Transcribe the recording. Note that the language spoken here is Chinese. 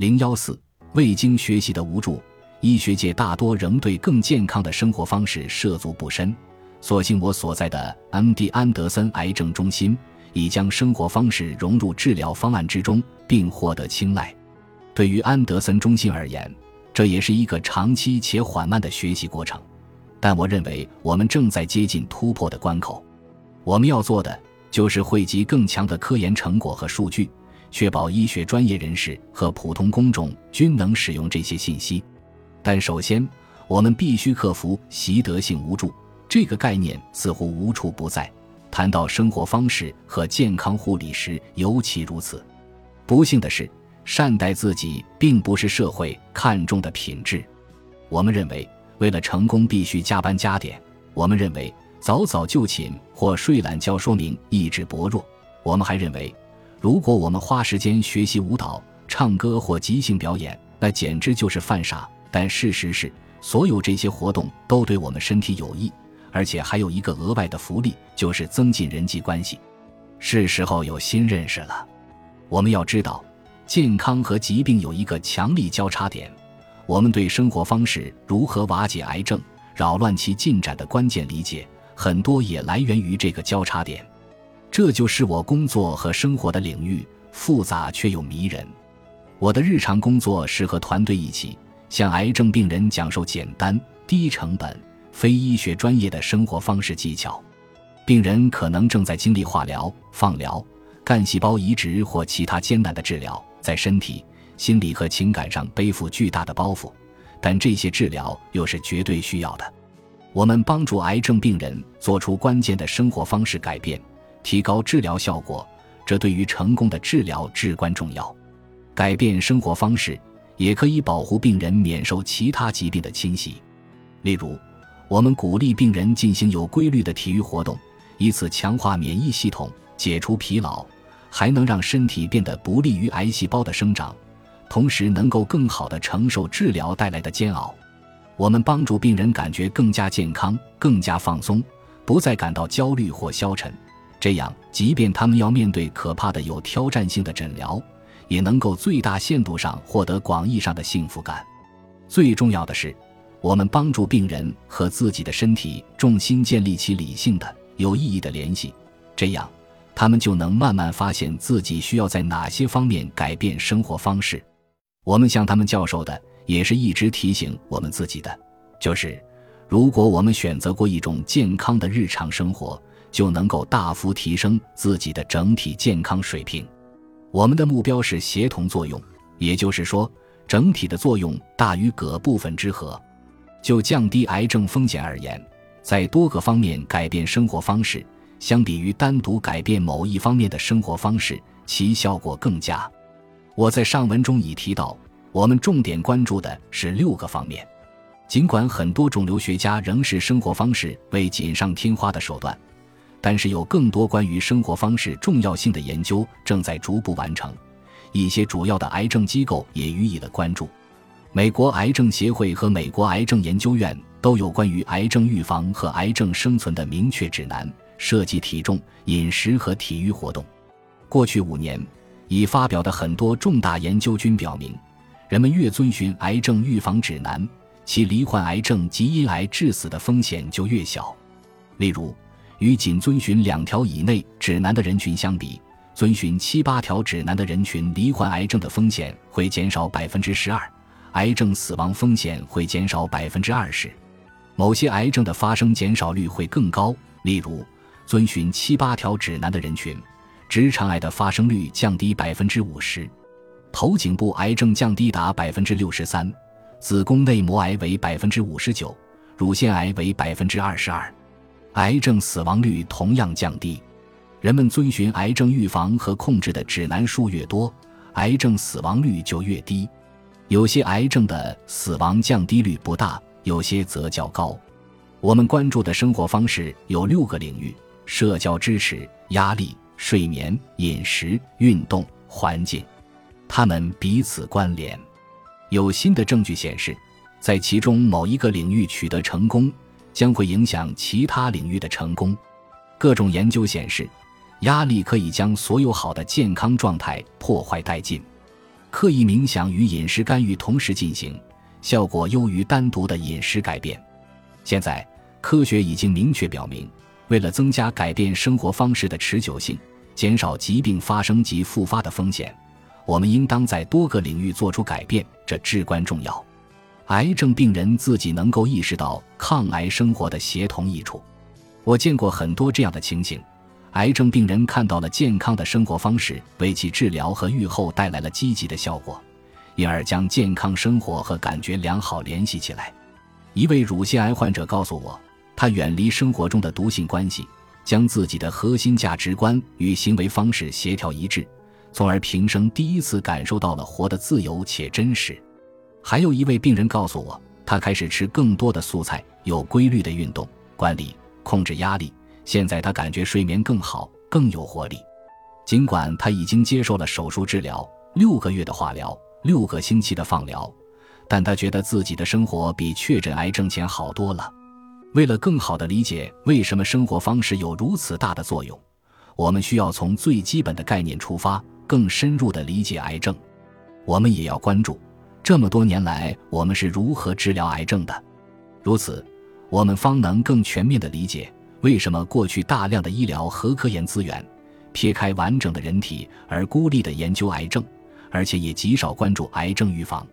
零幺四未经学习的无助，医学界大多仍对更健康的生活方式涉足不深。所幸我所在的 M.D. 安德森癌症中心已将生活方式融入治疗方案之中，并获得青睐。对于安德森中心而言，这也是一个长期且缓慢的学习过程。但我认为我们正在接近突破的关口。我们要做的就是汇集更强的科研成果和数据。确保医学专业人士和普通公众均能使用这些信息，但首先，我们必须克服习得性无助这个概念，似乎无处不在。谈到生活方式和健康护理时，尤其如此。不幸的是，善待自己并不是社会看重的品质。我们认为，为了成功必须加班加点。我们认为，早早就寝或睡懒觉说明意志薄弱。我们还认为。如果我们花时间学习舞蹈、唱歌或即兴表演，那简直就是犯傻。但事实是，所有这些活动都对我们身体有益，而且还有一个额外的福利，就是增进人际关系。是时候有新认识了。我们要知道，健康和疾病有一个强力交叉点。我们对生活方式如何瓦解癌症、扰乱其进展的关键理解，很多也来源于这个交叉点。这就是我工作和生活的领域，复杂却又迷人。我的日常工作是和团队一起向癌症病人讲授简单、低成本、非医学专业的生活方式技巧。病人可能正在经历化疗、放疗、干细胞移植或其他艰难的治疗，在身体、心理和情感上背负巨大的包袱，但这些治疗又是绝对需要的。我们帮助癌症病人做出关键的生活方式改变。提高治疗效果，这对于成功的治疗至关重要。改变生活方式也可以保护病人免受其他疾病的侵袭。例如，我们鼓励病人进行有规律的体育活动，以此强化免疫系统，解除疲劳，还能让身体变得不利于癌细胞的生长，同时能够更好地承受治疗带来的煎熬。我们帮助病人感觉更加健康、更加放松，不再感到焦虑或消沉。这样，即便他们要面对可怕的、有挑战性的诊疗，也能够最大限度上获得广义上的幸福感。最重要的是，我们帮助病人和自己的身体重新建立起理性的、有意义的联系，这样，他们就能慢慢发现自己需要在哪些方面改变生活方式。我们向他们教授的，也是一直提醒我们自己的，就是，如果我们选择过一种健康的日常生活。就能够大幅提升自己的整体健康水平。我们的目标是协同作用，也就是说，整体的作用大于各部分之和。就降低癌症风险而言，在多个方面改变生活方式，相比于单独改变某一方面的生活方式，其效果更佳。我在上文中已提到，我们重点关注的是六个方面。尽管很多肿瘤学家仍视生活方式为锦上添花的手段。但是有更多关于生活方式重要性的研究正在逐步完成，一些主要的癌症机构也予以了关注。美国癌症协会和美国癌症研究院都有关于癌症预防和癌症生存的明确指南，涉及体重、饮食和体育活动。过去五年已发表的很多重大研究均表明，人们越遵循癌症预防指南，其罹患癌症及因癌致死的风险就越小。例如。与仅遵循两条以内指南的人群相比，遵循七八条指南的人群罹患癌症的风险会减少百分之十二，癌症死亡风险会减少百分之二十，某些癌症的发生减少率会更高。例如，遵循七八条指南的人群，直肠癌的发生率降低百分之五十，头颈部癌症降低达百分之六十三，子宫内膜癌为百分之五十九，乳腺癌为百分之二十二。癌症死亡率同样降低，人们遵循癌症预防和控制的指南数越多，癌症死亡率就越低。有些癌症的死亡降低率不大，有些则较高。我们关注的生活方式有六个领域：社交支持、压力、睡眠、饮食、运动、环境，它们彼此关联。有新的证据显示，在其中某一个领域取得成功。将会影响其他领域的成功。各种研究显示，压力可以将所有好的健康状态破坏殆尽。刻意冥想与饮食干预同时进行，效果优于单独的饮食改变。现在，科学已经明确表明，为了增加改变生活方式的持久性，减少疾病发生及复发的风险，我们应当在多个领域做出改变，这至关重要。癌症病人自己能够意识到抗癌生活的协同益处。我见过很多这样的情形。癌症病人看到了健康的生活方式为其治疗和预后带来了积极的效果，因而将健康生活和感觉良好联系起来。一位乳腺癌患者告诉我，他远离生活中的毒性关系，将自己的核心价值观与行为方式协调一致，从而平生第一次感受到了活得自由且真实。还有一位病人告诉我，他开始吃更多的素菜，有规律的运动，管理控制压力。现在他感觉睡眠更好，更有活力。尽管他已经接受了手术治疗、六个月的化疗、六个星期的放疗，但他觉得自己的生活比确诊癌症前好多了。为了更好地理解为什么生活方式有如此大的作用，我们需要从最基本的概念出发，更深入地理解癌症。我们也要关注这么多年来我们是如何治疗癌症的，如此，我们方能更全面地理解。为什么过去大量的医疗和科研资源撇开完整的人体而孤立地研究癌症，而且也极少关注癌症预防？